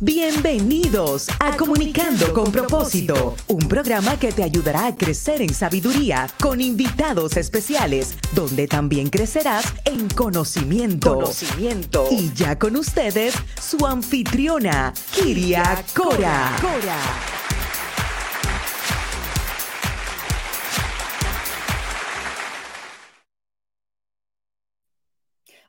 Bienvenidos a Comunicando con propósito, un programa que te ayudará a crecer en sabiduría con invitados especiales, donde también crecerás en conocimiento. Conocimiento. Y ya con ustedes, su anfitriona, Kiria Cora. Cora.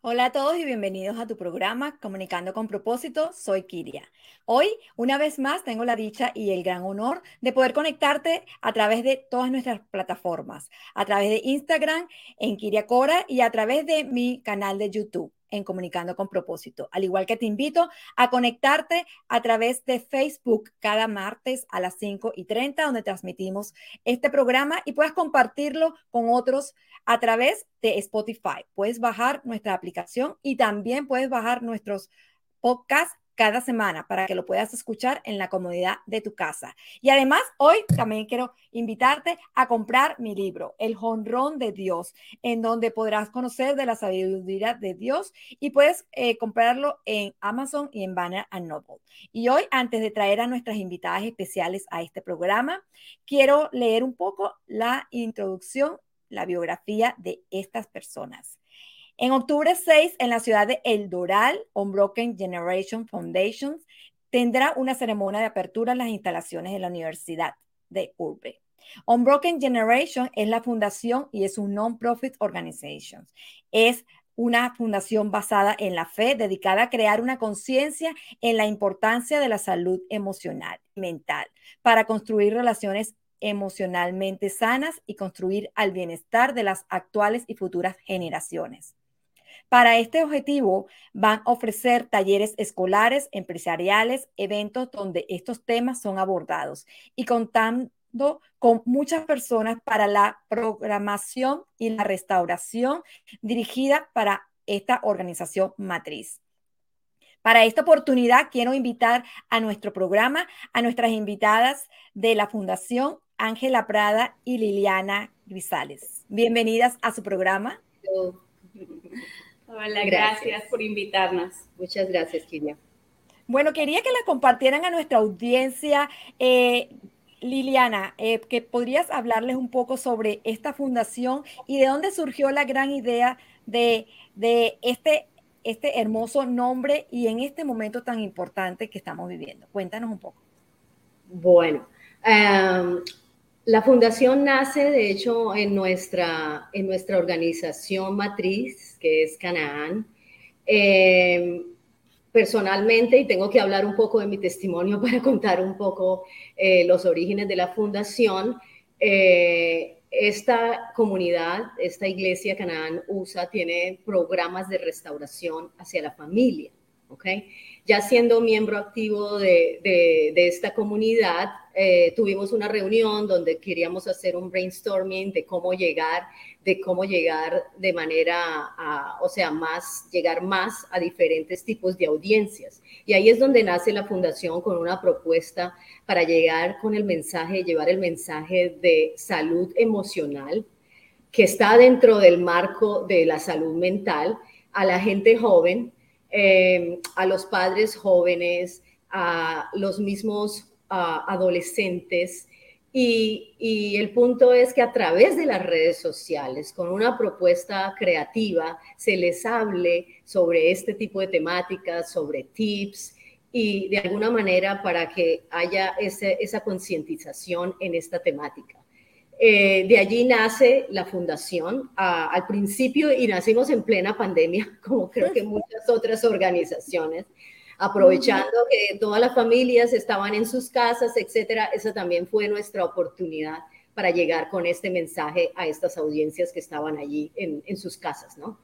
Hola a todos y bienvenidos a tu programa Comunicando con propósito. Soy Kiria. Hoy, una vez más, tengo la dicha y el gran honor de poder conectarte a través de todas nuestras plataformas, a través de Instagram en Kiria Cora y a través de mi canal de YouTube en Comunicando con propósito. Al igual que te invito a conectarte a través de Facebook cada martes a las 5 y 30, donde transmitimos este programa y puedas compartirlo con otros a través de Spotify. Puedes bajar nuestra aplicación y también puedes bajar nuestros podcasts cada semana para que lo puedas escuchar en la comodidad de tu casa. Y además, hoy también quiero invitarte a comprar mi libro, El Jonrón de Dios, en donde podrás conocer de la sabiduría de Dios y puedes eh, comprarlo en Amazon y en Banner Noble. Y hoy, antes de traer a nuestras invitadas especiales a este programa, quiero leer un poco la introducción, la biografía de estas personas. En octubre 6, en la ciudad de El Doral, Unbroken Generation Foundation tendrá una ceremonia de apertura en las instalaciones de la Universidad de Urbe. Unbroken Generation es la fundación y es un non-profit organization. Es una fundación basada en la fe, dedicada a crear una conciencia en la importancia de la salud emocional y mental para construir relaciones emocionalmente sanas y construir al bienestar de las actuales y futuras generaciones. Para este objetivo van a ofrecer talleres escolares, empresariales, eventos donde estos temas son abordados y contando con muchas personas para la programación y la restauración dirigida para esta organización matriz. Para esta oportunidad quiero invitar a nuestro programa a nuestras invitadas de la Fundación Ángela Prada y Liliana Grisales. Bienvenidas a su programa. Hola, gracias. por invitarnos. Muchas gracias, Kiria. Bueno, quería que la compartieran a nuestra audiencia. Eh, Liliana, eh, que podrías hablarles un poco sobre esta fundación y de dónde surgió la gran idea de, este, este hermoso nombre y en este momento tan importante que estamos viviendo. Cuéntanos un poco. Bueno, em, la fundación nace, de hecho, en nuestra, en nuestra organización matriz, que es Canaán. Eh, personalmente, y tengo que hablar un poco de mi testimonio para contar un poco eh, los orígenes de la fundación, eh, esta comunidad, esta iglesia Canaán USA tiene programas de restauración hacia la familia, ¿ok? Ya siendo miembro activo de, de esta comunidad, eh, tuvimos una reunión donde queríamos hacer un brainstorming de cómo llegar, de cómo llegar de manera, o sea, más, llegar más a diferentes tipos de audiencias. Y ahí es donde nace la fundación con una propuesta para llegar con el mensaje, llevar el mensaje de salud emocional que está dentro del marco de la salud mental a la gente joven, eh, a los padres jóvenes, a los mismos adolescentes. Y, el punto es que a través de las redes sociales, con una propuesta creativa, se les hable sobre este tipo de temáticas, sobre tips y de alguna manera para que haya esa concientización en esta temática. Eh, de allí nace la fundación al principio y nacimos en plena pandemia, como creo que muchas otras organizaciones aprovechando que todas las familias estaban en sus casas, etcétera. Esa también fue nuestra oportunidad para llegar con este mensaje a estas audiencias que estaban allí en, sus casas, ¿no?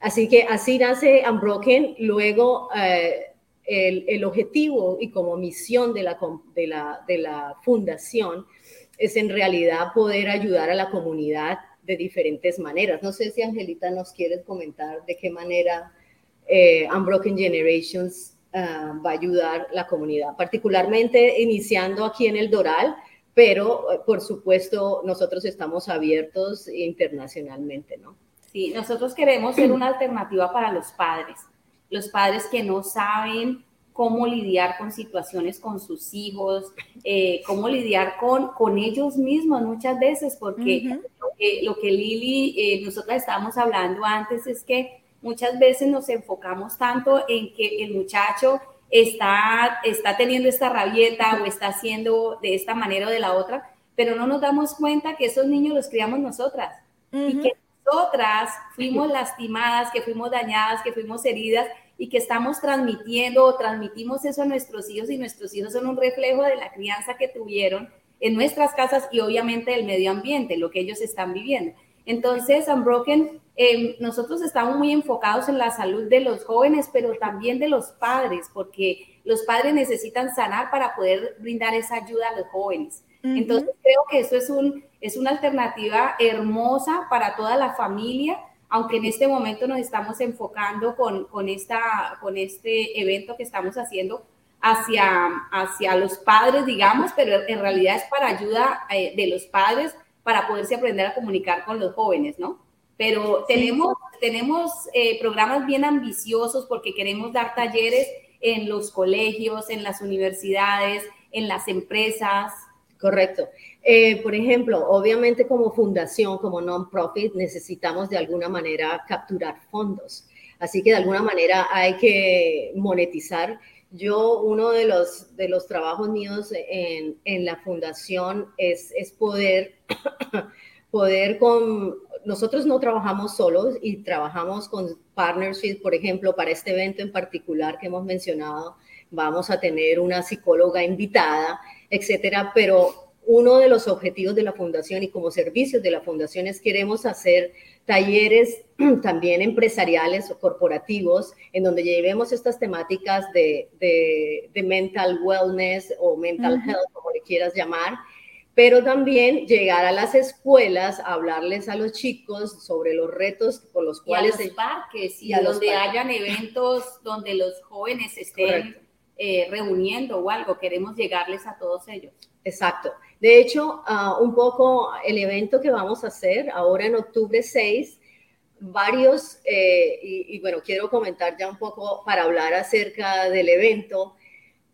Así que así nace Unbroken. Luego, eh, el, objetivo y como misión de la, de, la, de la fundación es en realidad poder ayudar a la comunidad de diferentes maneras. No sé si Angelita nos quiere comentar de qué manera eh, Unbroken Generations Ah, va a ayudar la comunidad, particularmente iniciando aquí en el Doral, pero eh, por supuesto nosotros estamos abiertos internacionalmente, ¿no? Sí, nosotros queremos ser una alternativa para los padres, los padres que no saben cómo lidiar con situaciones con sus hijos, eh, cómo lidiar con, con ellos mismos muchas veces, porque lo, que, Lili, eh, nosotros estábamos hablando antes es que muchas veces nos enfocamos tanto en que el muchacho está, está teniendo esta rabieta o está haciendo de esta manera o de la otra, pero no nos damos cuenta que esos niños los criamos nosotras. Y que nosotras fuimos lastimadas, que fuimos dañadas, que fuimos heridas y que estamos transmitiendo o transmitimos eso a nuestros hijos y nuestros hijos son un reflejo de la crianza que tuvieron en nuestras casas y obviamente del medio ambiente, lo que ellos están viviendo. Entonces, Unbroken, eh, nosotros estamos muy enfocados en la salud de los jóvenes, pero también de los padres, porque los padres necesitan sanar para poder brindar esa ayuda a los jóvenes. Entonces, creo que eso es, un, es una alternativa hermosa para toda la familia aunque en este momento nos estamos enfocando con, con, esta, con este evento que estamos haciendo hacia, hacia los padres, digamos, pero en realidad es para ayuda eh, de los padres para poderse aprender a comunicar con los jóvenes, ¿no? Pero tenemos, tenemos eh, programas bien ambiciosos porque queremos dar talleres en los colegios, en las universidades, en las empresas. Correcto. Eh, por ejemplo, obviamente como fundación, como non-profit, necesitamos de alguna manera capturar fondos. Así que de alguna manera hay que monetizar. Yo, uno de los, de los trabajos míos en, en la fundación es, es poder, poder con... Nosotros no trabajamos solos y trabajamos con partnership, por ejemplo, para este evento en particular que hemos mencionado, vamos a tener una psicóloga invitada, etcétera, pero uno de los objetivos de la fundación y como servicios de la fundación es queremos hacer talleres también empresariales o corporativos en donde llevemos estas temáticas de, de, mental wellness o mental health, como le quieras llamar, pero también llegar a las escuelas a hablarles a los chicos sobre los retos por los cuales... Y a los parques y, a donde hayan eventos donde los jóvenes estén eh, reuniendo o algo, queremos llegarles a todos ellos. Exacto. De hecho, ah, un poco el evento que vamos a hacer ahora en octubre 6, varios, eh, y, bueno, quiero comentar ya un poco para hablar acerca del evento.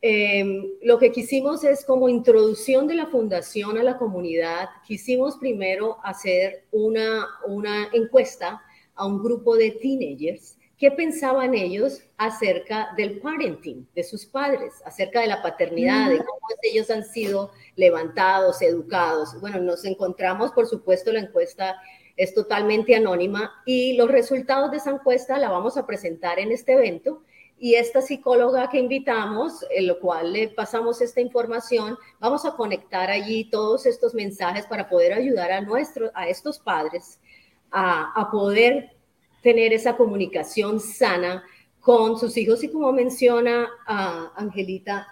Em, lo que quisimos es como introducción de la fundación a la comunidad, quisimos primero hacer una, una encuesta a un grupo de teenagers qué pensaban ellos acerca del parenting, de sus padres, acerca de la paternidad, de cómo ellos han sido levantados, educados. Bueno, nos encontramos, por supuesto, la encuesta es totalmente anónima y los resultados de esa encuesta la vamos a presentar en este evento. Y esta psicóloga que invitamos, en lo cual le pasamos esta información, vamos a conectar allí todos estos mensajes para poder ayudar a, nuestros, a estos padres a, a poder tener esa comunicación sana con sus hijos y como menciona a Angelita,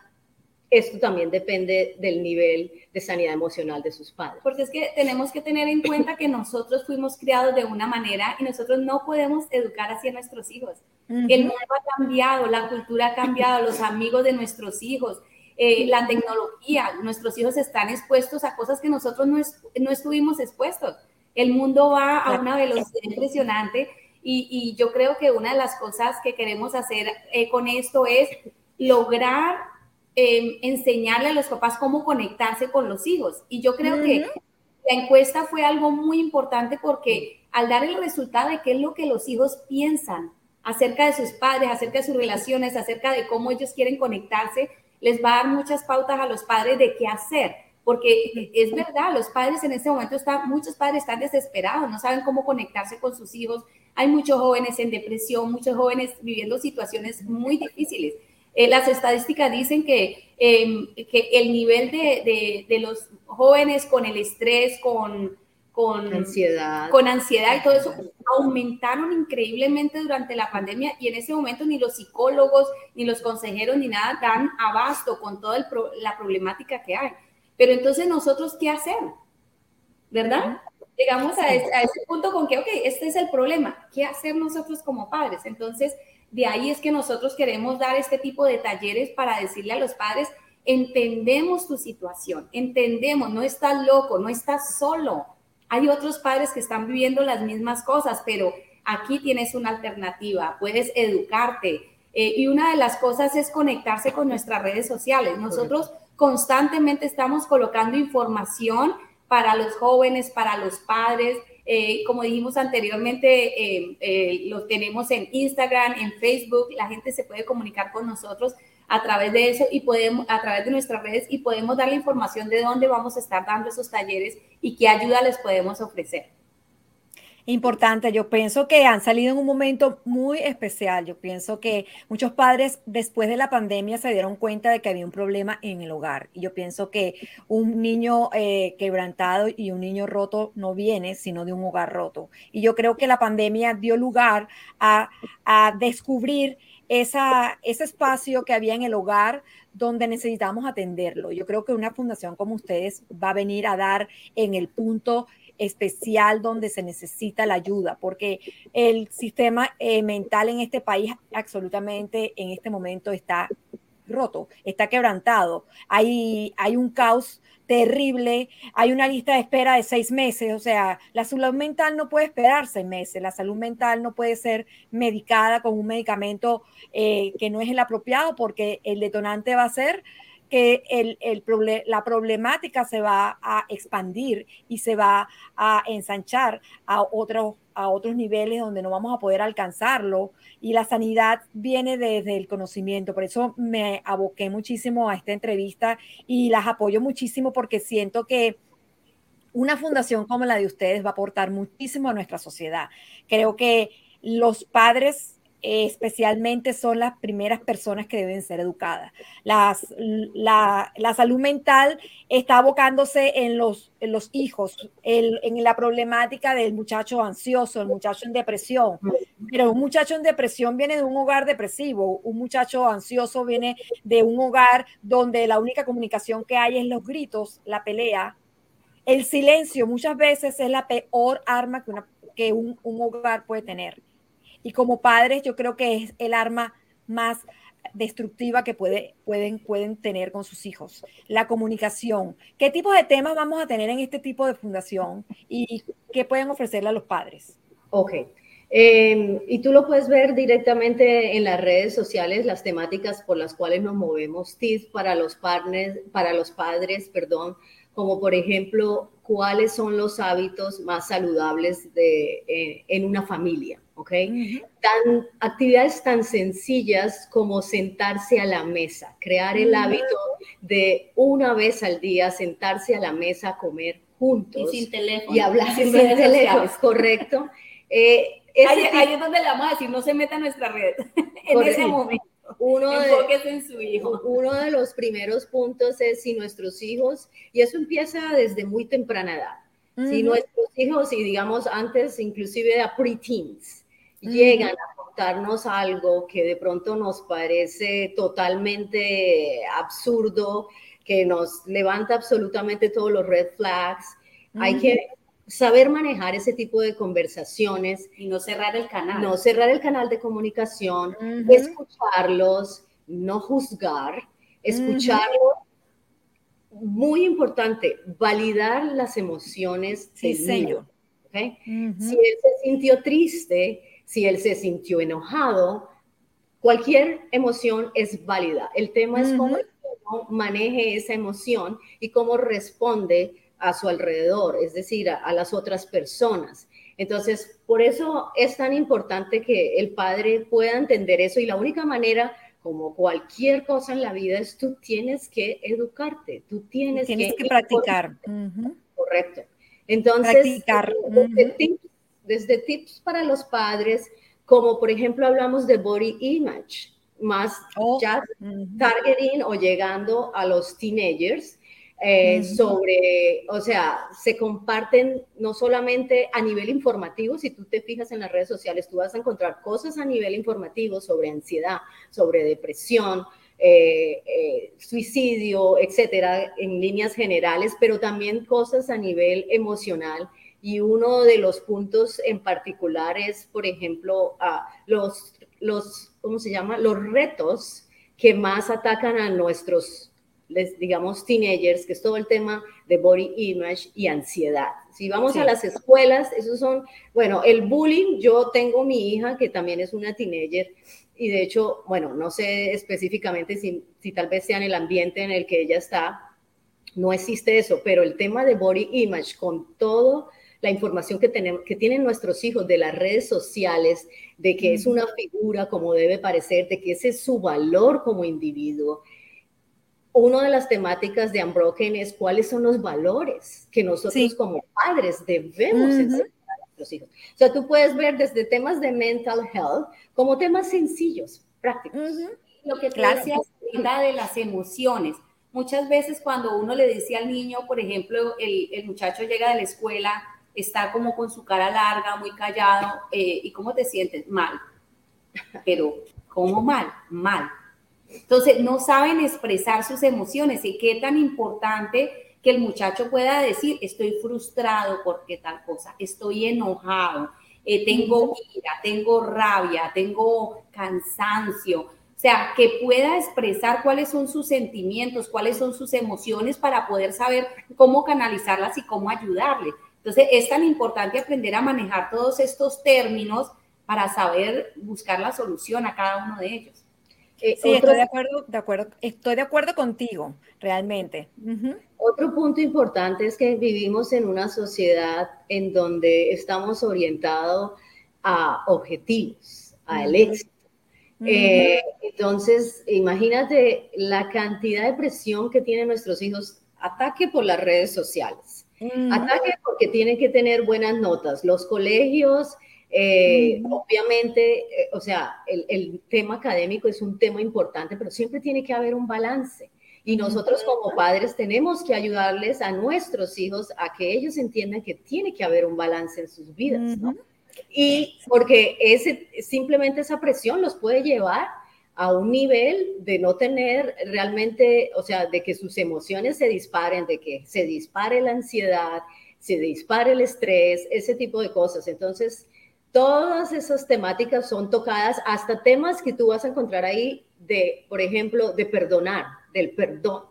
esto también depende del nivel de sanidad emocional de sus padres. Porque es que tenemos que tener en cuenta que nosotros fuimos criados de una manera y nosotros no podemos educar así a nuestros hijos. El mundo ha cambiado, la cultura ha cambiado, los amigos de nuestros hijos, eh, la tecnología, nuestros hijos están expuestos a cosas que nosotros no, no estuvimos expuestos. El mundo va a una velocidad impresionante y, yo creo que una de las cosas que queremos hacer eh, con esto es lograr em, enseñarle a los papás cómo conectarse con los hijos. Y yo creo que la encuesta fue algo muy importante porque al dar el resultado de qué es lo que los hijos piensan acerca de sus padres, acerca de sus relaciones, acerca de cómo ellos quieren conectarse, les va a dar muchas pautas a los padres de qué hacer. Porque es verdad, los padres en este momento están, muchos padres están desesperados, no saben cómo conectarse con sus hijos, hay muchos jóvenes en depresión, muchos jóvenes viviendo situaciones muy difíciles. Eh, las estadísticas dicen que, em, que el nivel de, de, los jóvenes con el estrés, con, con ansiedad. con ansiedad y todo eso aumentaron increíblemente durante la pandemia y en ese momento ni los psicólogos, ni los consejeros, ni nada dan abasto con toda la problemática que hay. Pero entonces nosotros, ¿qué hacer? ¿Verdad? llegamos a, ese, punto con que, ok, este es el problema, ¿qué hacer nosotros como padres? Entonces, de ahí es que nosotros queremos dar este tipo de talleres para decirle a los padres, entendemos tu situación, entendemos, no estás loco, no estás solo. Hay otros padres que están viviendo las mismas cosas, pero aquí tienes una alternativa, puedes educarte, Eh, y una de las cosas es conectarse con nuestras redes sociales. Nosotros constantemente estamos colocando información para los jóvenes, para los padres. Eh, como dijimos anteriormente, eh, lo tenemos en Instagram, en Facebook. La gente se puede comunicar con nosotros a través de eso y podemos, a través de nuestras redes y podemos dar la información de dónde vamos a estar dando esos talleres y qué ayuda les podemos ofrecer importante. Yo pienso que han salido en un momento muy especial. Yo pienso que muchos padres después de la pandemia se dieron cuenta de que había un problema en el hogar. Y yo pienso que un niño eh, quebrantado y un niño roto no viene sino de un hogar roto. Y yo creo que la pandemia dio lugar a, a descubrir esa, ese espacio que había en el hogar donde necesitamos atenderlo. Yo creo que una fundación como ustedes va a venir a dar en el punto especial donde se necesita la ayuda, porque el sistema eh, mental en este país absolutamente en este momento está roto, está quebrantado. Hay, hay un caos terrible, hay una lista de espera de seis meses, o sea, la salud mental no puede esperar seis meses, la salud mental no puede ser medicada con un medicamento eh, que no es el apropiado porque el detonante va a ser que el, el la problemática se va a expandir y se va a ensanchar a otros, a otros niveles donde no vamos a poder alcanzarlo. Y la sanidad viene desde el conocimiento. Por eso me aboqué muchísimo a esta entrevista y las apoyo muchísimo porque siento que una fundación como la de ustedes va a aportar muchísimo a nuestra sociedad. Creo que los padres especialmente son las primeras personas que deben ser educadas. Las, la, la, salud mental está abocándose en los, en los hijos, en la problemática del muchacho ansioso, el muchacho en depresión. Pero un muchacho en depresión viene de un hogar depresivo, un muchacho ansioso viene de un hogar donde la única comunicación que hay es los gritos, la pelea. El silencio muchas veces es la peor arma que, una, que un, un hogar puede tener y como padres, yo creo que es el arma más destructiva que puede, pueden, pueden tener con sus hijos. La comunicación. ¿Qué tipo de temas vamos a tener en este tipo de fundación y qué pueden ofrecerle a los padres? Ok. Em, y tú lo puedes ver directamente en las redes sociales, las temáticas por las cuales nos movemos, tips para los, partners, para los padres, perdón, como por ejemplo, cuáles son los hábitos más saludables de, eh, en una familia. ¿Ok? tan, actividades tan sencillas como sentarse a la mesa, crear el hábito de una vez al día sentarse a la mesa a comer juntos. Y sin teléfono. Y hablar sin, teléfono, correcto. Eh, ahí, es donde le vamos a decir, no se meta en nuestra red en ese momento. Uno de, en su hijo. uno de los primeros puntos es si nuestros hijos, y eso empieza desde muy temprana edad, si nuestros hijos, y digamos antes inclusive de preteens, llegan a contarnos algo que de pronto nos parece totalmente absurdo, que nos levanta absolutamente todos los red flags. Hay que saber manejar ese tipo de conversaciones. Y no cerrar el canal. No cerrar el canal de comunicación, escucharlos, no juzgar, escucharlos. Muy importante, validar las emociones sí, del Si él se sintió triste, si él se sintió enojado, cualquier emoción es válida. El tema es cómo maneje esa emoción y cómo responde a su alrededor, es decir, a, las otras personas. Entonces, por eso es tan importante que el padre pueda entender eso y la única manera, como cualquier cosa en la vida, es tú tienes que educarte, tú tienes, tienes que, practicar. Correcto. Entonces, practicar desde tips para los padres, como por ejemplo hablamos de body image, más oh, ya targeting o llegando a los teenagers, eh, sobre, o sea, se comparten no solamente a nivel informativo, si tú te fijas en las redes sociales, tú vas a encontrar cosas a nivel informativo sobre ansiedad, sobre depresión, eh, eh, suicidio, etcétera, en líneas generales, pero también cosas a nivel emocional y uno de los puntos en particular es, por ejemplo, los, los, ¿cómo se llama? Los retos que más atacan a nuestros les digamos teenagers, que es todo el tema de body image y ansiedad. Si vamos a las escuelas, esos son, bueno, el bullying, yo tengo mi hija que también es una teenager y de hecho, bueno, no sé específicamente si, si tal vez sea en el ambiente en el que ella está, no existe eso, pero el tema de body image con todo la información que, tenemos, que tienen nuestros hijos de las redes sociales, de que es una figura como debe parecer, de que ese es su valor como individuo. Una de las temáticas de Unbroken es cuáles son los valores que nosotros como padres debemos enseñar a nuestros hijos. O sea, tú puedes ver desde temas de mental health como temas sencillos, prácticos. Lo que claro. decías de las emociones. Muchas veces cuando uno le dice al niño, por ejemplo, el, el muchacho llega de la escuela está como con su cara larga, muy callado, eh, ¿y cómo te sientes? Mal. Pero, ¿cómo mal? Mal. Entonces, no saben expresar sus emociones y qué tan importante que el muchacho pueda decir, estoy frustrado porque tal cosa, estoy enojado, eh, tengo ira, tengo rabia, tengo cansancio. O sea, que pueda expresar cuáles son sus sentimientos, cuáles son sus emociones para poder saber cómo canalizarlas y cómo ayudarle. Entonces, es tan importante aprender a manejar todos estos términos para saber buscar la solución a cada uno de ellos. Eh, sí, estoy de acuerdo, de acuerdo, estoy de acuerdo contigo, realmente. Otro punto importante es que vivimos en una sociedad en donde estamos orientados a objetivos, al éxito. Eh, entonces, imagínate la cantidad de presión que tienen nuestros hijos, ataque por las redes sociales Ataque porque tienen que tener buenas notas. Los colegios, eh, obviamente, eh, o sea, el, tema académico es un tema importante, pero siempre tiene que haber un balance. Y nosotros como padres tenemos que ayudarles a nuestros hijos a que ellos entiendan que tiene que haber un balance en sus vidas, ¿no? Y porque ese, simplemente esa presión los puede llevar a un nivel de no tener realmente, o sea, de que sus emociones se disparen, de que se dispare la ansiedad, se dispare el estrés, ese tipo de cosas. Entonces, todas esas temáticas son tocadas, hasta temas que tú vas a encontrar ahí de, por ejemplo, de perdonar, del perdón,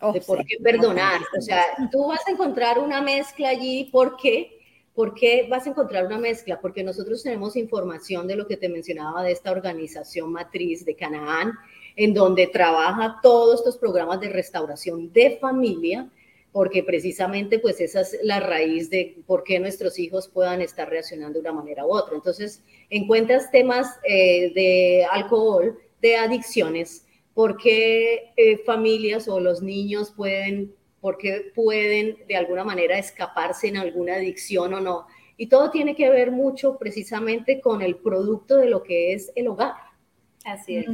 oh, de por qué perdonar. O sea, tú vas a encontrar una mezcla allí porque ¿Por qué vas a encontrar una mezcla? Porque nosotros tenemos información de lo que te mencionaba de esta organización matriz de Canaán, en donde trabaja todos estos programas de restauración de familia, porque precisamente pues esa es la raíz de por qué nuestros hijos puedan estar reaccionando de una manera u otra. Entonces, encuentras temas eh, de alcohol, de adicciones, por qué eh, familias o los niños pueden porque pueden de alguna manera escaparse en alguna adicción o no. Y todo tiene que ver mucho precisamente con el producto de lo que es el hogar. Así es.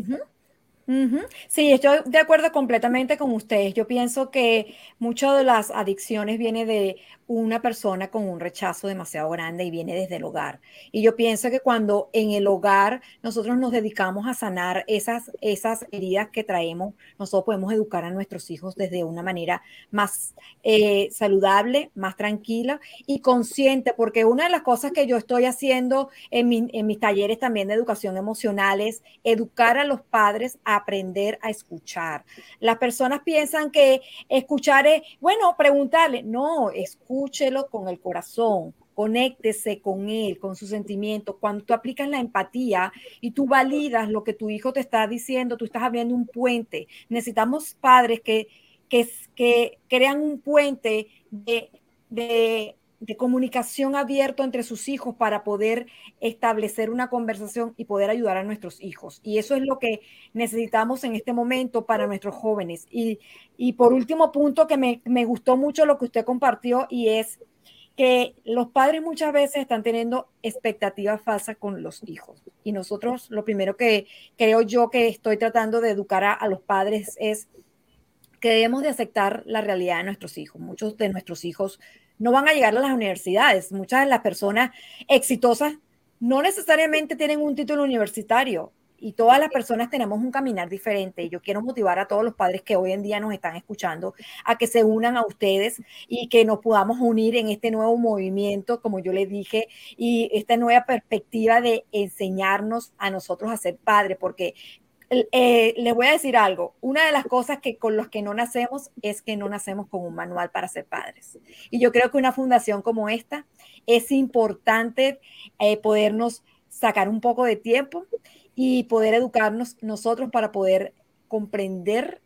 Sí, estoy de acuerdo completamente con ustedes. Yo pienso que muchas de las adicciones vienen de una persona con un rechazo demasiado grande y viene desde el hogar. Y yo pienso que cuando en el hogar nosotros nos dedicamos a sanar esas, esas heridas que traemos, nosotros podemos educar a nuestros hijos desde una manera más eh, saludable, más tranquila y consciente, porque una de las cosas que yo estoy haciendo en, en mis talleres también de educación emocional es educar a los padres a aprender a escuchar. Las personas piensan que escuchar es, bueno, preguntarle, no, escúchelo con el corazón, conéctese con él, con sus sentimientos. Cuando tú aplicas la empatía y tú validas lo que tu hijo te está diciendo, tú estás abriendo un puente. Necesitamos padres que, que, que crean un puente de, de, de comunicación abierto entre sus hijos para poder establecer una conversación y poder ayudar a nuestros hijos. Y eso es lo que necesitamos en este momento para nuestros jóvenes. Y y por último punto que me, me gustó mucho lo que usted compartió y es que los padres muchas veces están teniendo expectativas falsas con los hijos. Y nosotros lo primero que creo yo que estoy tratando de educar a, a, los padres es que debemos de aceptar la realidad de nuestros hijos. Muchos de nuestros hijos no van a llegar a las universidades. Muchas de las personas exitosas no necesariamente tienen un título universitario y todas las personas tenemos un caminar diferente. Yo quiero motivar a todos los padres que hoy en día nos están escuchando a que se unan a ustedes y que nos podamos unir en este nuevo movimiento, como yo les dije, y esta nueva perspectiva de enseñarnos a nosotros a ser padres, porque eh, les voy a decir algo. Una de las cosas que con los que no nacemos es que no nacemos con un manual para ser padres. Y yo creo que una fundación como esta es importante eh, podernos sacar un poco de tiempo y poder educarnos nosotros para poder comprender,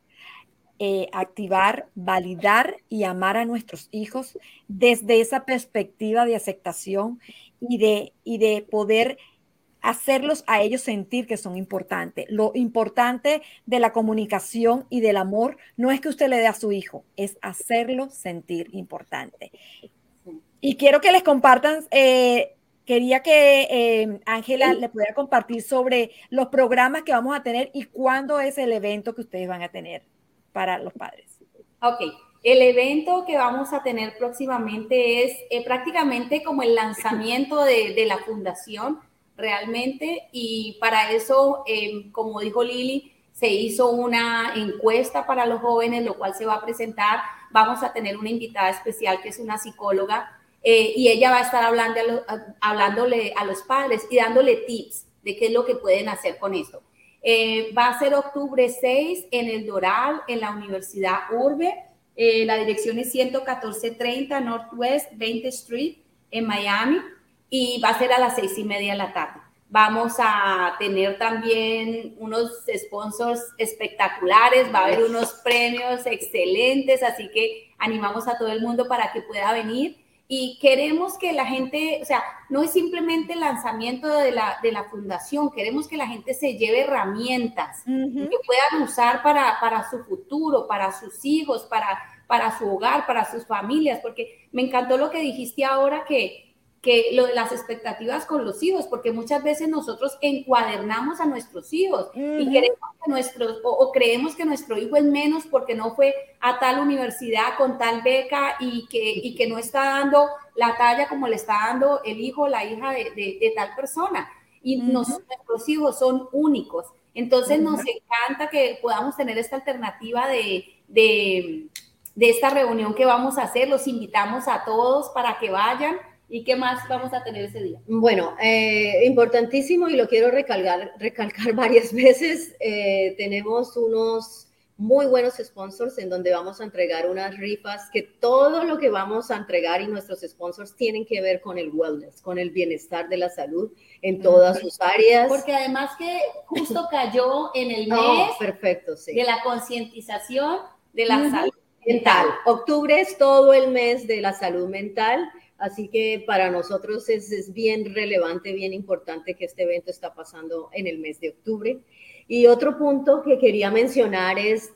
eh, activar, validar y amar a nuestros hijos desde esa perspectiva de aceptación y de poder hacerlos a ellos sentir que son importantes. Lo importante de la comunicación y del amor no es que usted le dé a su hijo, es hacerlo sentir importante. Y quiero que les compartan, eh, quería que eh, Ángela le pudiera compartir sobre los programas que vamos a tener y cuándo es el evento que ustedes van a tener para los padres. Ok, el evento que vamos a tener próximamente es eh, prácticamente como el lanzamiento de, de la fundación realmente y para eso, em, como dijo Lili, se hizo una encuesta para los jóvenes, lo cual se va a presentar. Vamos a tener una invitada especial que es una psicóloga eh, y ella va a estar hablando hablándole a los padres y dándole tips de qué es lo que pueden hacer con esto. Eh, va a ser octubre 6 en el Doral, en la Universidad Urbe. Eh, la dirección es 11430 Northwest 20 Street en Miami y va a ser a las seis y media de la tarde. Vamos a tener también unos sponsors espectaculares, va a haber unos premios excelentes, así que animamos a todo el mundo para que pueda venir y queremos que la gente, o sea, no es simplemente el lanzamiento de la, de la fundación, queremos que la gente se lleve herramientas que puedan usar para, para su futuro, para sus hijos, para, para su hogar, para sus familias, porque me encantó lo que dijiste ahora que que lo de las expectativas con los hijos, porque muchas veces nosotros encuadernamos a nuestros hijos y queremos que nuestros, o, creemos que nuestro hijo es menos porque no fue a tal universidad con tal beca y que, y que no está dando la talla como le está dando el hijo o la hija de, de, tal persona. Y nuestros hijos son únicos. Entonces nos encanta que podamos tener esta alternativa de, de, de esta reunión que vamos a hacer. Los invitamos a todos para que vayan ¿Y qué más vamos a tener ese día? Bueno, eh, importantísimo y lo quiero recalcar, recalcar varias veces. Eh, tenemos unos muy buenos sponsors en donde vamos a entregar unas rifas que todo lo que vamos a entregar y nuestros sponsors tienen que ver con el wellness, con el bienestar de la salud en todas sus áreas. Porque además que justo cayó en el oh, mes perfecto, sí. de la concientización de la salud mental. Octubre es todo el mes de la salud mental Así que para nosotros es, bien relevante, bien importante que este evento está pasando en el mes de octubre. Y otro punto que quería mencionar es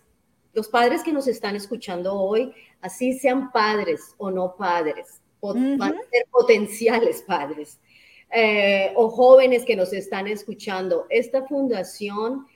los padres que nos están escuchando hoy, así sean padres o no padres, van a ser potenciales padres, eh, o jóvenes que nos están escuchando. Esta fundación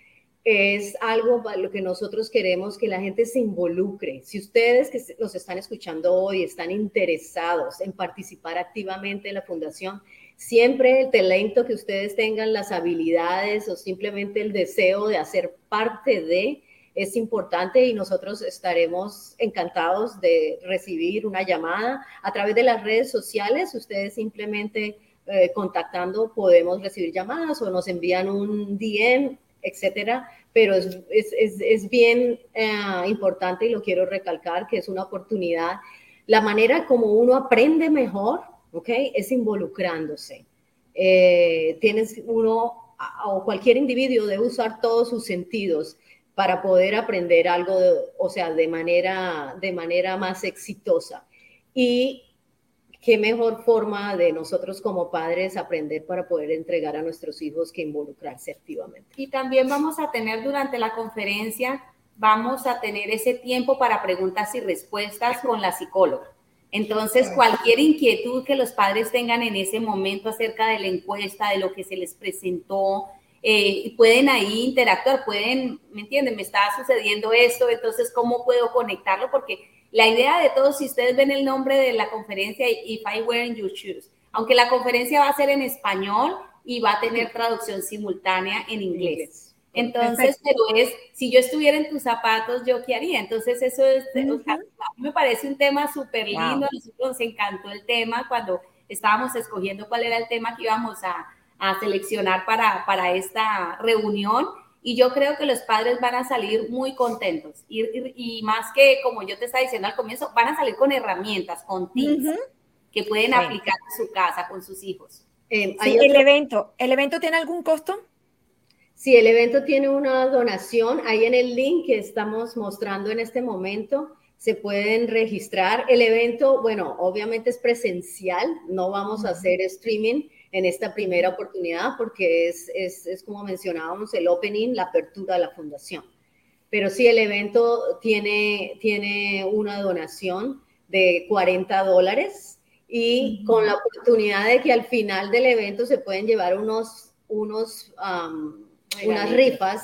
es algo para lo que nosotros queremos que la gente se involucre. Si ustedes que los están escuchando hoy están interesados en participar activamente en la fundación, siempre el talento que ustedes tengan, las habilidades o simplemente el deseo de hacer parte de es importante y nosotros estaremos encantados de recibir una llamada a través de las redes sociales. Ustedes simplemente eh, contactando podemos recibir llamadas o nos envían un DM etcétera, pero es, es, es, bien eh, importante y lo quiero recalcar que es una oportunidad. La manera como uno aprende mejor, ¿ok? Es involucrándose. Eh, tienes uno o cualquier individuo debe usar todos sus sentidos para poder aprender algo, o sea, de manera, de manera más exitosa. Y qué mejor forma de nosotros como padres aprender para poder entregar a nuestros hijos que involucrarse activamente. Y también vamos a tener durante la conferencia, vamos a tener ese tiempo para preguntas y respuestas con la psicóloga. Entonces, cualquier inquietud que los padres tengan en ese momento acerca de la encuesta, de lo que se les presentó, eh, pueden ahí interactuar, pueden, ¿me entienden? Me está sucediendo esto, entonces, ¿cómo puedo conectarlo? Porque la idea de todos, si ustedes ven el nombre de la conferencia, If I Were in Your Shoes, aunque la conferencia va a ser en español y va a tener traducción simultánea en inglés. Entonces, pero es, si yo estuviera en tus zapatos, ¿yo qué haría? Entonces, eso es, me parece un tema súper lindo, a nosotros nos encantó el tema cuando estábamos escogiendo cuál era el tema que íbamos a, a seleccionar para, para esta reunión y yo creo que los padres van a salir muy contentos y, más que, como yo te estaba diciendo al comienzo, van a salir con herramientas, con tips que pueden aplicar en su casa con sus hijos. Eh, el evento, ¿el evento tiene algún costo? Sí, el evento tiene una donación. Ahí en el link que estamos mostrando en este momento se pueden registrar. El evento, bueno, obviamente es presencial, no vamos a hacer streaming en esta primera oportunidad porque es, es, es como mencionábamos el opening, la apertura de la fundación. Pero sí, el evento tiene, tiene una donación de 40 dólares y con la oportunidad de que al final del evento se pueden llevar unos, unos, unas rifas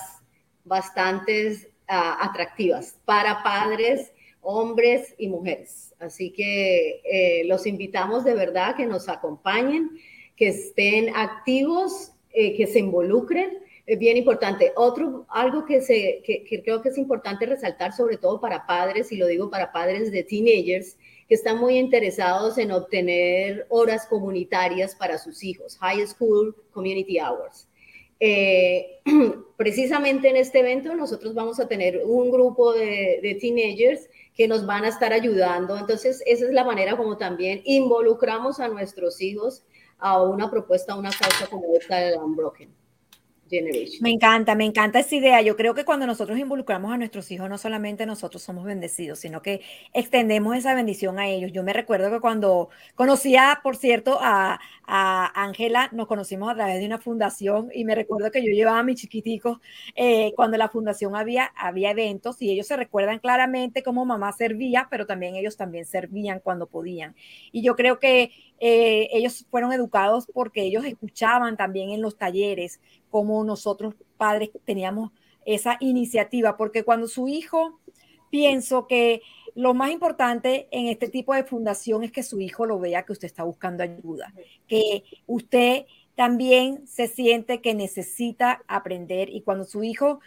bastante ah, atractivas para padres, hombres y mujeres. Así que eh, los invitamos de verdad que nos acompañen, que estén activos, eh, que se involucren. Es bien importante. Otro, algo que, se, que creo que es importante resaltar, sobre todo para padres, y lo digo para padres de teenagers, que están muy interesados en obtener horas comunitarias para sus hijos, High School Community Hours. Eh, precisamente en este evento nosotros vamos a tener un grupo de, de, teenagers que nos van a estar ayudando. Entonces, esa es la manera como también involucramos a nuestros hijos a una propuesta, a una causa como esta de Unbroken. Me encanta, me encanta esa idea. Yo creo que cuando nosotros involucramos a nuestros hijos, no solamente nosotros somos bendecidos, sino que extendemos esa bendición a ellos. Yo me recuerdo que cuando conocía, por cierto, a Ángela, nos conocimos a través de una fundación y me recuerdo que yo llevaba a mis chiquiticos eh, cuando la fundación había, había eventos y ellos se recuerdan claramente cómo mamá servía, pero también ellos también servían cuando podían. Y yo creo que eh, ellos fueron educados porque ellos escuchaban también en los talleres como nosotros padres teníamos esa iniciativa, porque cuando su hijo, pienso que lo más importante en este tipo de fundación es que su hijo lo vea que usted está buscando ayuda, que usted también se siente que necesita aprender y cuando su hijo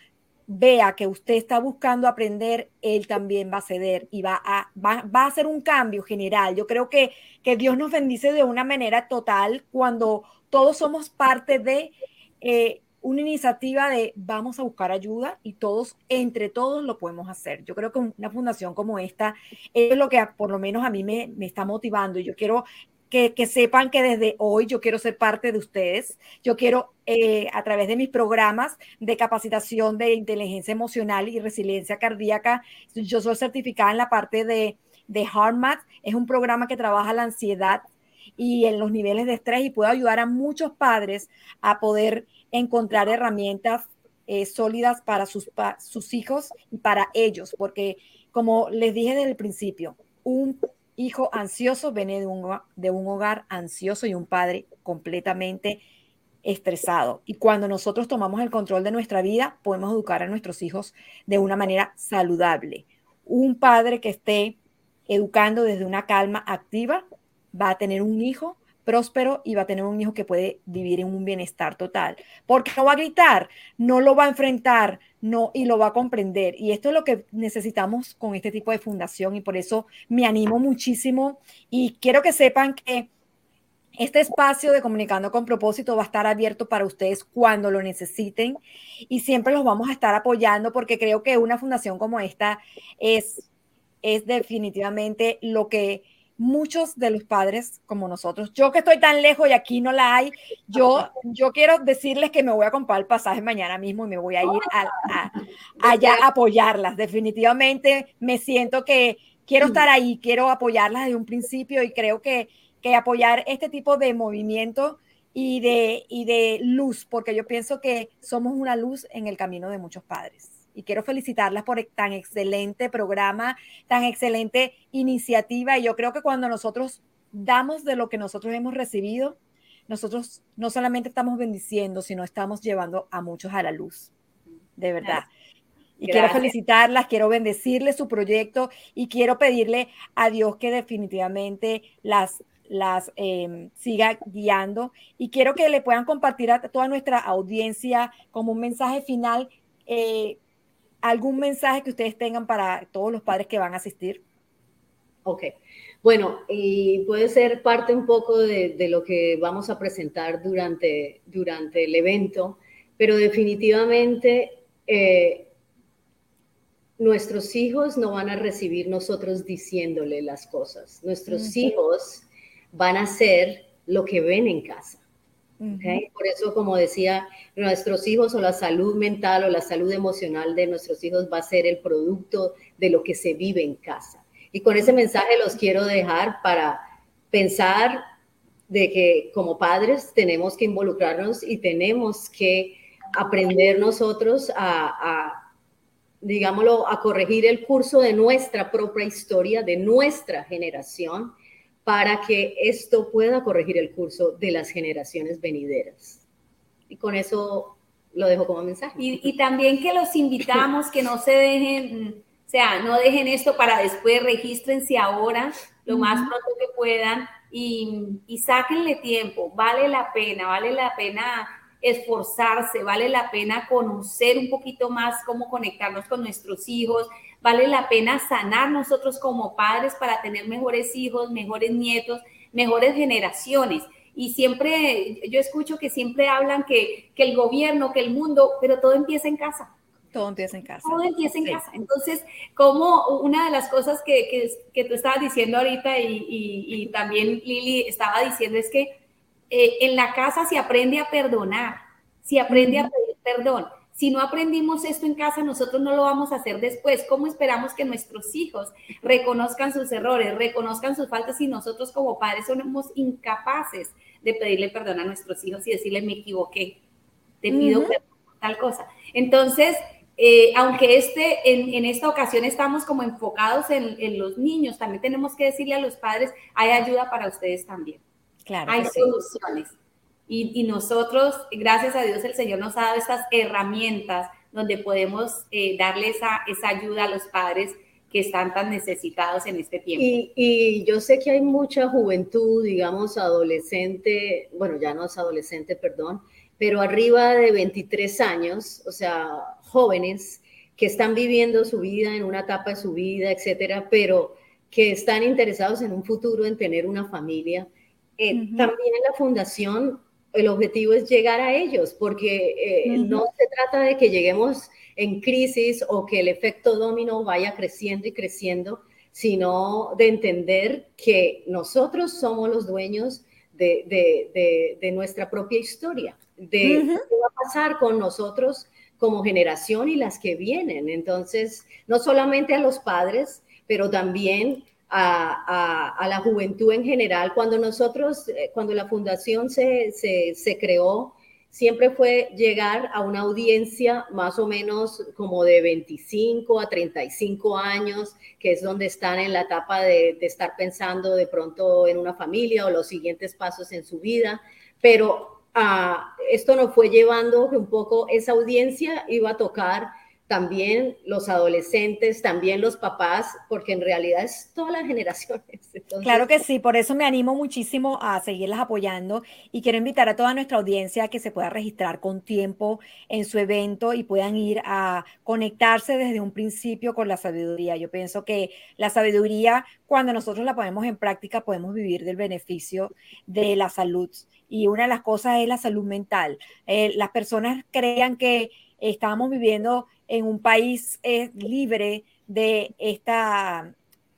vea que usted está buscando aprender, él también va a ceder y va a, va, a hacer un cambio general. Yo creo que, que Dios nos bendice de una manera total cuando todos somos parte de eh, una iniciativa de vamos a buscar ayuda y todos, entre todos, lo podemos hacer. Yo creo que una fundación como esta es lo que por lo menos a mí me, me está motivando y yo quiero que, sepan que desde hoy yo quiero ser parte de ustedes. Yo quiero, eh, a través de mis programas de capacitación de inteligencia emocional y resiliencia cardíaca, yo soy certificada en la parte de, de HeartMath. Es un programa que trabaja la ansiedad y en los niveles de estrés y puedo ayudar a muchos padres a poder encontrar herramientas eh, sólidas para sus, sus hijos y para ellos, porque como les dije desde el principio, un hijo ansioso viene de un, de un hogar ansioso y un padre completamente estresado. Y cuando nosotros tomamos el control de nuestra vida, podemos educar a nuestros hijos de una manera saludable. Un padre que esté educando desde una calma activa va a tener un hijo próspero y va a tener un hijo que puede vivir en un bienestar total. Porque no va a gritar, no lo va a enfrentar, no y lo va a comprender. Y esto es lo que necesitamos con este tipo de fundación y por eso me animo muchísimo y quiero que sepan que este espacio de Comunicando con propósito va a estar abierto para ustedes cuando lo necesiten y siempre los vamos a estar apoyando porque creo que una fundación como esta es, es definitivamente lo que muchos de los padres como nosotros, yo que estoy tan lejos y aquí no la hay, yo, yo quiero decirles que me voy a comprar el pasaje mañana mismo y me voy a ir a, allá a apoyarlas. Definitivamente me siento que quiero estar ahí, quiero apoyarlas desde un principio y creo que, que apoyar este tipo de movimiento y de, y de luz, porque yo pienso que somos una luz en el camino de muchos padres y quiero felicitarlas por tan excelente programa, tan excelente iniciativa. Y yo creo que cuando nosotros damos de lo que nosotros hemos recibido, nosotros no solamente estamos bendiciendo, sino estamos llevando a muchos a la luz. De verdad. Y quiero felicitarlas, quiero bendecirles su proyecto y quiero pedirle a Dios que definitivamente las, las em, siga guiando. Y quiero que le puedan compartir a toda nuestra audiencia como un mensaje final eh, ¿Algún mensaje que ustedes tengan para todos los padres que van a asistir? Ok. Bueno, y puede ser parte un poco de, lo que vamos a presentar durante, durante el evento, pero definitivamente eh, nuestros hijos no van a recibir nosotros diciéndole las cosas. Nuestros hijos van a hacer lo que ven en casa. Por eso, como decía, nuestros hijos o la salud mental o la salud emocional de nuestros hijos va a ser el producto de lo que se vive en casa. Y con ese mensaje los quiero dejar para pensar de que como padres tenemos que involucrarnos y tenemos que aprender nosotros a, digámoslo, a corregir el curso de nuestra propia historia, de nuestra generación, para que esto pueda corregir el curso de las generaciones venideras. Y con eso lo dejo como mensaje. Y, también que los invitamos que no se dejen, o sea, no dejen esto para después, regístrense ahora, lo más pronto que puedan y, y sáquenle tiempo, vale la pena, vale la pena esforzarse, vale la pena conocer un poquito más cómo conectarnos con nuestros hijos, vale la pena sanar nosotros como padres para tener mejores hijos, mejores nietos, mejores generaciones. Y siempre, yo escucho que siempre hablan que, que el gobierno, que el mundo, pero todo empieza en casa. Todo empieza en casa. Todo empieza en casa. Entonces, como una de las cosas que, que, que tú estabas diciendo ahorita y, y, también Lili estaba diciendo es que eh, en la casa se aprende a perdonar, se aprende a pedir perdón. Si no aprendimos esto en casa, nosotros no lo vamos a hacer después. ¿Cómo esperamos que nuestros hijos reconozcan sus errores, reconozcan sus faltas si nosotros como padres somos incapaces de pedirle perdón a nuestros hijos y decirle me equivoqué, te pido perdón tal cosa? Entonces, eh, aunque este, en, esta ocasión estamos como enfocados en, los niños, también tenemos que decirle a los padres, hay ayuda para ustedes también. Claro. Hay soluciones. Y, nosotros, gracias a Dios, el Señor nos ha dado estas herramientas donde podemos eh, darle esa, esa ayuda a los padres que están tan necesitados en este tiempo. Y, y, yo sé que hay mucha juventud, digamos, adolescente, bueno, ya no es adolescente, perdón, pero arriba de 23 años, o sea, jóvenes que están viviendo su vida en una etapa de su vida, etcétera, pero que están interesados en un futuro, en tener una familia. Eh, también en la fundación el objetivo es llegar a ellos, porque eh, no se trata de que lleguemos en crisis o que el efecto domino vaya creciendo y creciendo, sino de entender que nosotros somos los dueños de, nuestra propia historia, de qué va a pasar con nosotros como generación y las que vienen. Entonces, no solamente a los padres, pero también a, la juventud en general. Cuando nosotros, eh, cuando la fundación se, se, creó, siempre fue llegar a una audiencia más o menos como de 25 a 35 años, que es donde están en la etapa de, estar pensando de pronto en una familia o los siguientes pasos en su vida, pero ah, esto nos fue llevando un poco esa audiencia iba a tocar también los adolescentes, también los papás, porque en realidad es todas las generaciones. claro que sí, por eso me animo muchísimo a seguirlas apoyando y quiero invitar a toda nuestra audiencia a que se pueda registrar con tiempo en su evento y puedan ir a conectarse desde un principio con la sabiduría. Yo pienso que la sabiduría, cuando nosotros la ponemos en práctica, podemos vivir del beneficio de la salud. Y una de las cosas es la salud mental. Eh, las personas crean que estamos viviendo en un país eh, libre de esta,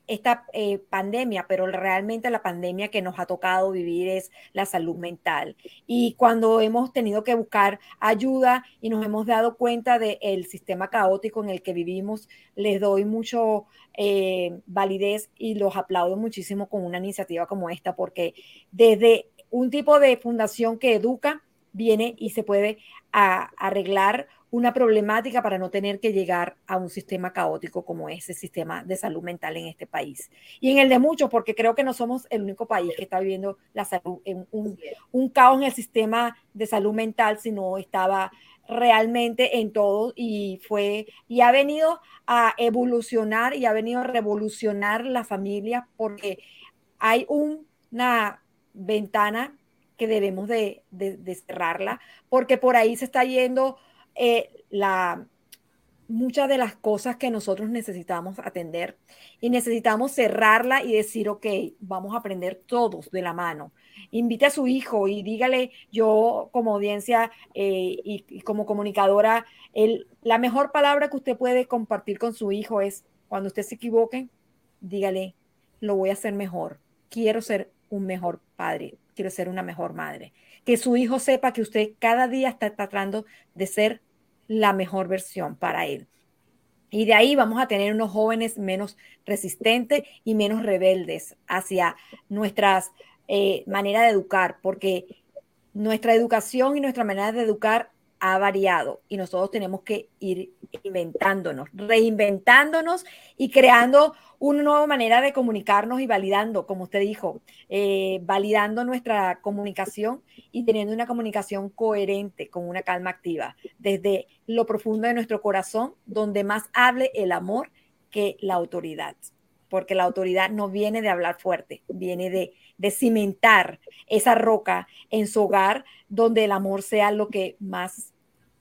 esta eh, pandemia, pero realmente la pandemia que nos ha tocado vivir es la salud mental. Y cuando hemos tenido que buscar ayuda y nos hemos dado cuenta del sistema caótico en el que vivimos, les doy mucho eh, validez y los aplaudo muchísimo con una iniciativa como esta, porque desde un tipo de fundación que educa, viene y se puede arreglar una problemática para no tener que llegar a un sistema caótico como ese sistema de salud mental en este país. Y en el de muchos, porque creo que no somos el único país que está viviendo la salud, en un, un caos en el sistema de salud mental, sino estaba realmente en todo y fue y ha venido a evolucionar y ha venido a revolucionar la familia porque hay una ventana que debemos de, de cerrarla porque por ahí se está yendo eh, muchas de las cosas que nosotros necesitamos atender y necesitamos cerrarla y decir, ok, vamos a aprender todos de la mano. invite a su hijo y dígale, yo como audiencia eh, y, como comunicadora, el, la mejor palabra que usted puede compartir con su hijo es, cuando usted se equivoque, dígale, lo voy a hacer mejor, quiero ser un mejor padre, quiero ser una mejor madre. Que su hijo sepa que usted cada día está tratando de ser la mejor versión para él. Y de ahí vamos a tener unos jóvenes menos resistentes y menos rebeldes hacia nuestras eh, maneras de educar, porque nuestra educación y nuestra manera de educar ha variado y nosotros tenemos que ir inventándonos, reinventándonos y creando una nueva manera de comunicarnos y validando, como usted dijo, eh, validando nuestra comunicación y teniendo una comunicación coherente con una calma activa, desde lo profundo de nuestro corazón, donde más hable el amor que la autoridad, porque la autoridad no viene de hablar fuerte, viene de, de cimentar esa roca en su hogar, donde el amor sea lo que más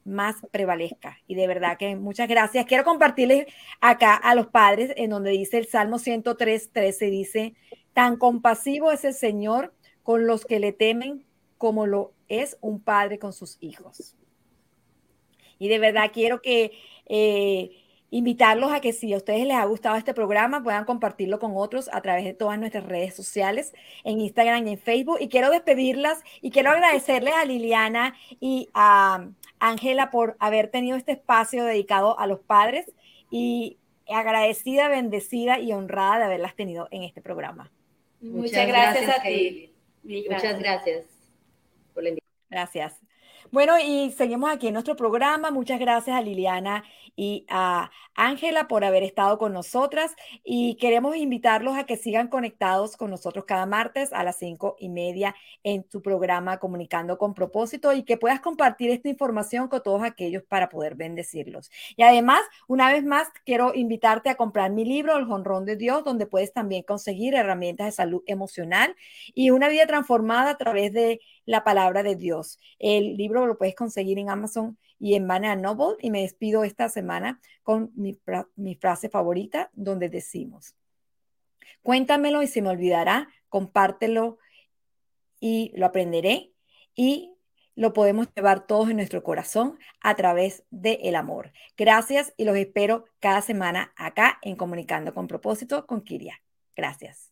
más prevalezca. Y de verdad que muchas gracias. Quiero compartirles acá a los padres en donde dice el Salmo 103, 13, dice, tan compasivo es el Señor con los que le temen como lo es un padre con sus hijos. Y de verdad quiero que eh, invitarlos a que si a ustedes les ha gustado este programa, puedan compartirlo con otros a través de todas nuestras redes sociales, en Instagram y en Facebook. Y quiero despedirlas y quiero agradecerles a Liliana y a Ángela por haber tenido este espacio dedicado a los padres y agradecida, bendecida y honrada de haberlas tenido en este programa. Muchas, gracias, a ti. Muchas gracias por la invitación. Gracias. Bueno, y seguimos aquí en nuestro programa. Muchas gracias a Liliana y a Ángela por haber estado con nosotras y queremos invitarlos a que sigan conectados con nosotros cada martes a las cinco y media en tu programa Comunicando con propósito y que puedas compartir esta información con todos aquellos para poder bendecirlos. Y además, una vez más, quiero invitarte a comprar mi libro, El Jonrón de Dios, donde puedes también conseguir herramientas de salud emocional y una vida transformada a través de la palabra de Dios. El libro lo puedes conseguir en Amazon y en Banana Noble y me despido esta semana con mi, frase favorita donde decimos, cuéntamelo y se me olvidará, compártelo y lo aprenderé y lo podemos llevar todos en nuestro corazón a través del el amor. Gracias y los espero cada semana acá en Comunicando con propósito con Kiria. Gracias.